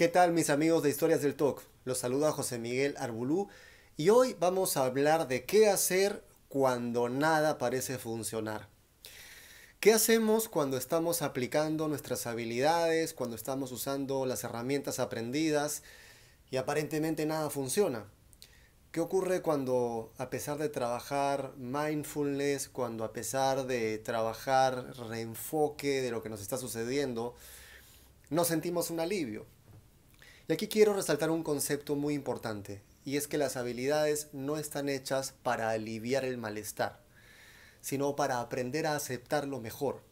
¿Qué tal mis amigos de Historias del Talk? Los saluda José Miguel Arbulú y hoy vamos a hablar de qué hacer cuando nada parece funcionar. ¿Qué hacemos cuando estamos aplicando nuestras habilidades, cuando estamos usando las herramientas aprendidas y aparentemente nada funciona? ¿Qué ocurre cuando a pesar de trabajar mindfulness, cuando a pesar de trabajar reenfoque de lo que nos está sucediendo, no sentimos un alivio? Y aquí quiero resaltar un concepto muy importante, y es que las habilidades no están hechas para aliviar el malestar, sino para aprender a aceptarlo mejor.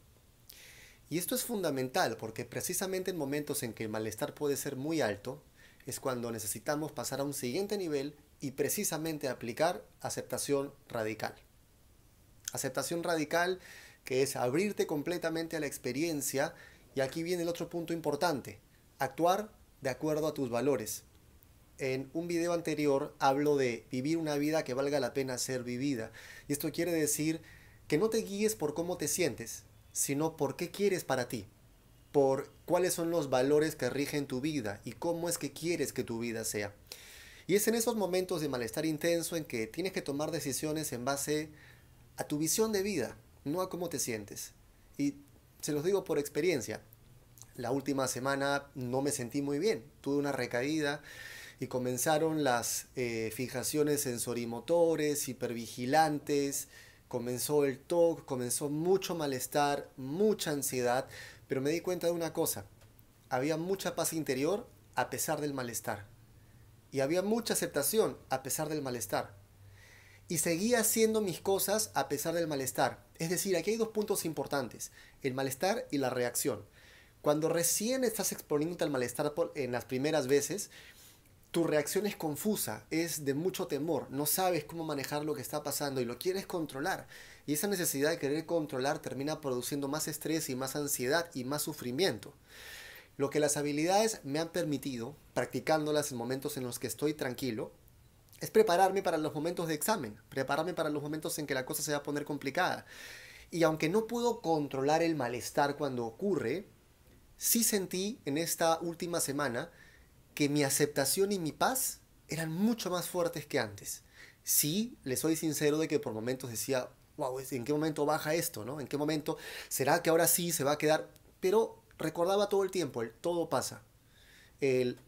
Y esto es fundamental porque precisamente en momentos en que el malestar puede ser muy alto, es cuando necesitamos pasar a un siguiente nivel y precisamente aplicar aceptación radical. Aceptación radical que es abrirte completamente a la experiencia y aquí viene el otro punto importante, actuar de acuerdo a tus valores. En un video anterior hablo de vivir una vida que valga la pena ser vivida. Y esto quiere decir que no te guíes por cómo te sientes, sino por qué quieres para ti, por cuáles son los valores que rigen tu vida y cómo es que quieres que tu vida sea. Y es en esos momentos de malestar intenso en que tienes que tomar decisiones en base a tu visión de vida, no a cómo te sientes. Y se los digo por experiencia la última semana no me sentí muy bien, tuve una recaída y comenzaron las eh, fijaciones sensorimotores, hipervigilantes, comenzó el TOC, comenzó mucho malestar, mucha ansiedad, pero me di cuenta de una cosa, había mucha paz interior a pesar del malestar y había mucha aceptación a pesar del malestar. Y seguía haciendo mis cosas a pesar del malestar. Es decir, aquí hay dos puntos importantes, el malestar y la reacción. Cuando recién estás exponiéndote al malestar en las primeras veces, tu reacción es confusa, es de mucho temor, no sabes cómo manejar lo que está pasando y lo quieres controlar. Y esa necesidad de querer controlar termina produciendo más estrés y más ansiedad y más sufrimiento. Lo que las habilidades me han permitido, practicándolas en momentos en los que estoy tranquilo, es prepararme para los momentos de examen, prepararme para los momentos en que la cosa se va a poner complicada. Y aunque no puedo controlar el malestar cuando ocurre, sí sentí en esta última semana que mi aceptación y mi paz eran mucho más fuertes que antes. Sí, le soy sincero de que por momentos decía, wow, ¿en qué momento baja esto? ¿no? ¿En qué momento será que ahora sí se va a quedar? Pero recordaba todo el tiempo, el todo pasa. El,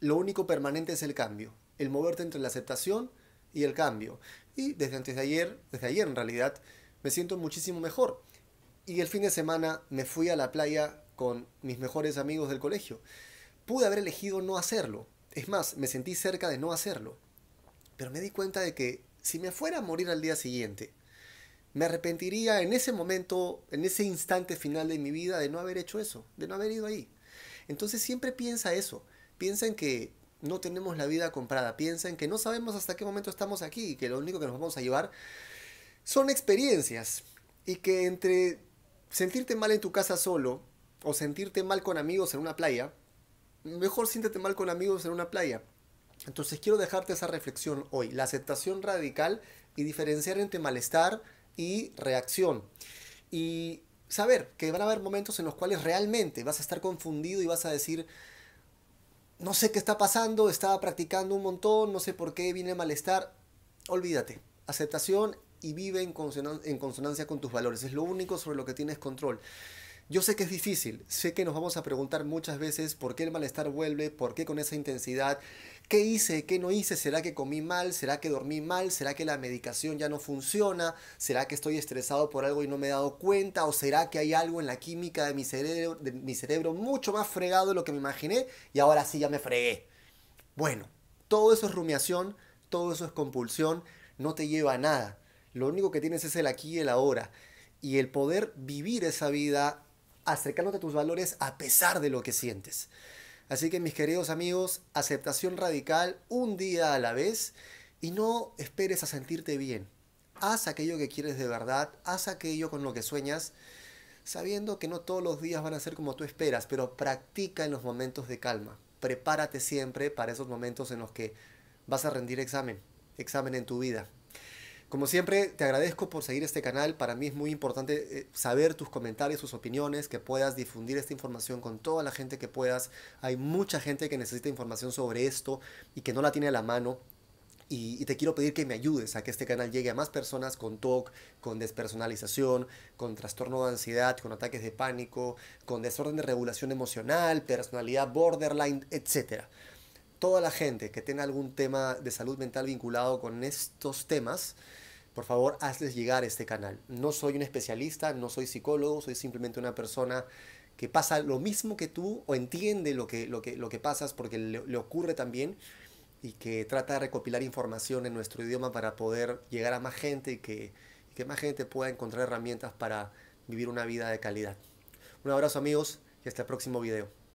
lo único permanente es el cambio, el moverte entre la aceptación y el cambio. Y desde antes de ayer, desde ayer en realidad, me siento muchísimo mejor. Y el fin de semana me fui a la playa con mis mejores amigos del colegio. Pude haber elegido no hacerlo. Es más, me sentí cerca de no hacerlo. Pero me di cuenta de que si me fuera a morir al día siguiente, me arrepentiría en ese momento, en ese instante final de mi vida, de no haber hecho eso, de no haber ido ahí. Entonces siempre piensa eso. Piensa en que no tenemos la vida comprada. Piensa en que no sabemos hasta qué momento estamos aquí y que lo único que nos vamos a llevar son experiencias. Y que entre sentirte mal en tu casa solo o sentirte mal con amigos en una playa, mejor siéntete mal con amigos en una playa. Entonces quiero dejarte esa reflexión hoy, la aceptación radical y diferenciar entre malestar y reacción. Y saber que van a haber momentos en los cuales realmente vas a estar confundido y vas a decir, no sé qué está pasando, estaba practicando un montón, no sé por qué viene malestar. Olvídate, aceptación y vive en, consonancia con tus valores. Es lo único sobre lo que tienes control. Yo sé que es difícil, sé que nos vamos a preguntar muchas veces por qué el malestar vuelve, por qué con esa intensidad, qué hice, qué no hice, será que comí mal, será que dormí mal, será que la medicación ya no funciona, será que estoy estresado por algo y no me he dado cuenta, o será que hay algo en la química de mi cerebro, de mi cerebro mucho más fregado de lo que me imaginé y ahora sí ya me fregué. Bueno, todo eso es rumiación, todo eso es compulsión, no te lleva a nada. Lo único que tienes es el aquí y el ahora. Y el poder vivir esa vida acercándote a tus valores a pesar de lo que sientes. Así que mis queridos amigos, aceptación radical un día a la vez y no esperes a sentirte bien. Haz aquello que quieres de verdad, haz aquello con lo que sueñas, sabiendo que no todos los días van a ser como tú esperas, pero practica en los momentos de calma. Prepárate siempre para esos momentos en los que vas a rendir examen, examen en tu vida. Como siempre, te agradezco por seguir este canal. Para mí es muy importante eh, saber tus comentarios, tus opiniones, que puedas difundir esta información con toda la gente que puedas. Hay mucha gente que necesita información sobre esto y que no la tiene a la mano. Y, te quiero pedir que me ayudes a que este canal llegue a más personas con TOC, con despersonalización, con trastorno de ansiedad, con ataques de pánico, con desorden de regulación emocional, personalidad borderline, etc. Toda la gente que tenga algún tema de salud mental vinculado con estos temas, por favor, hazles llegar a este canal. No soy un especialista, no soy psicólogo, soy simplemente una persona que pasa lo mismo que tú o entiende lo que, lo que, lo que pasas porque le, le ocurre también y que trata de recopilar información en nuestro idioma para poder llegar a más gente y que, que más gente pueda encontrar herramientas para vivir una vida de calidad. Un abrazo amigos y hasta el próximo video.